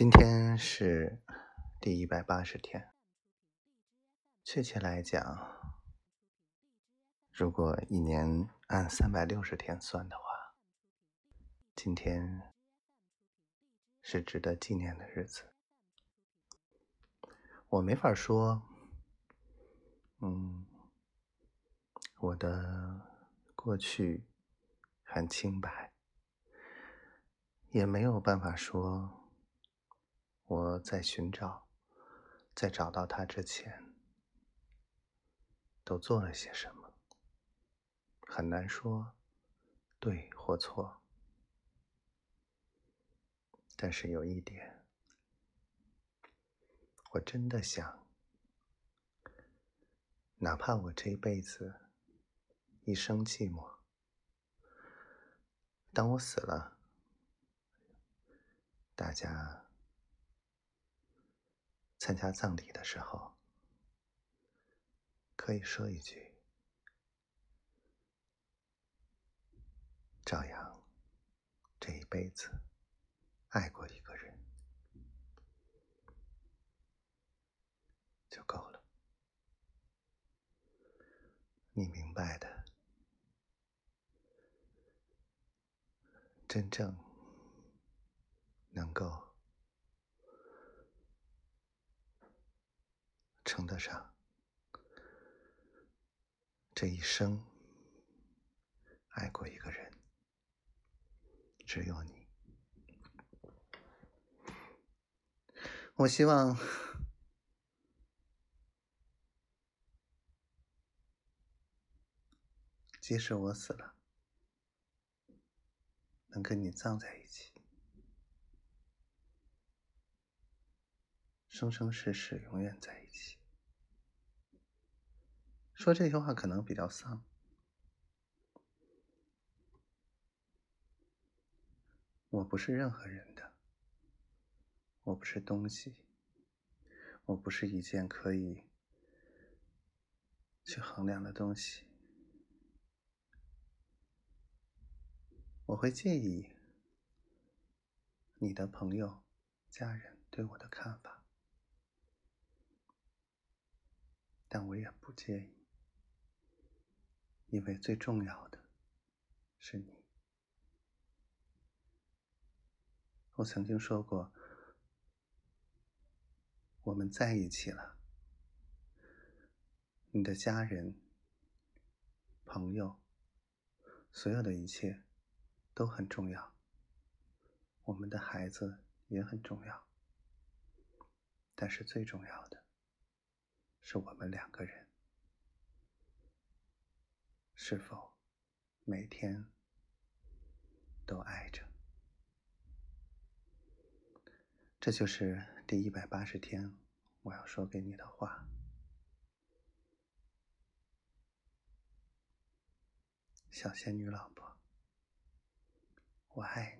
今天是第一百八十天，确切来讲，如果一年按三百六十天算的话，今天是值得纪念的日子。我没法说，嗯，我的过去很清白，也没有办法说。我在寻找，在找到他之前，都做了些什么？很难说对或错。但是有一点，我真的想，哪怕我这一辈子一生寂寞，当我死了，大家。参加葬礼的时候，可以说一句：“赵阳这一辈子爱过一个人，就够了。”你明白的，真正能够。称得上这一生爱过一个人，只有你。我希望，即使我死了，能跟你葬在一起，生生世世永远在一起。说这些话可能比较丧。我不是任何人的，我不是东西，我不是一件可以去衡量的东西。我会介意你的朋友、家人对我的看法，但我也不介意。因为最重要的是你。我曾经说过，我们在一起了，你的家人、朋友，所有的一切都很重要。我们的孩子也很重要，但是最重要的是我们两个人。是否每天都爱着？这就是第一百八十天我要说给你的话。小仙女老婆，我爱你。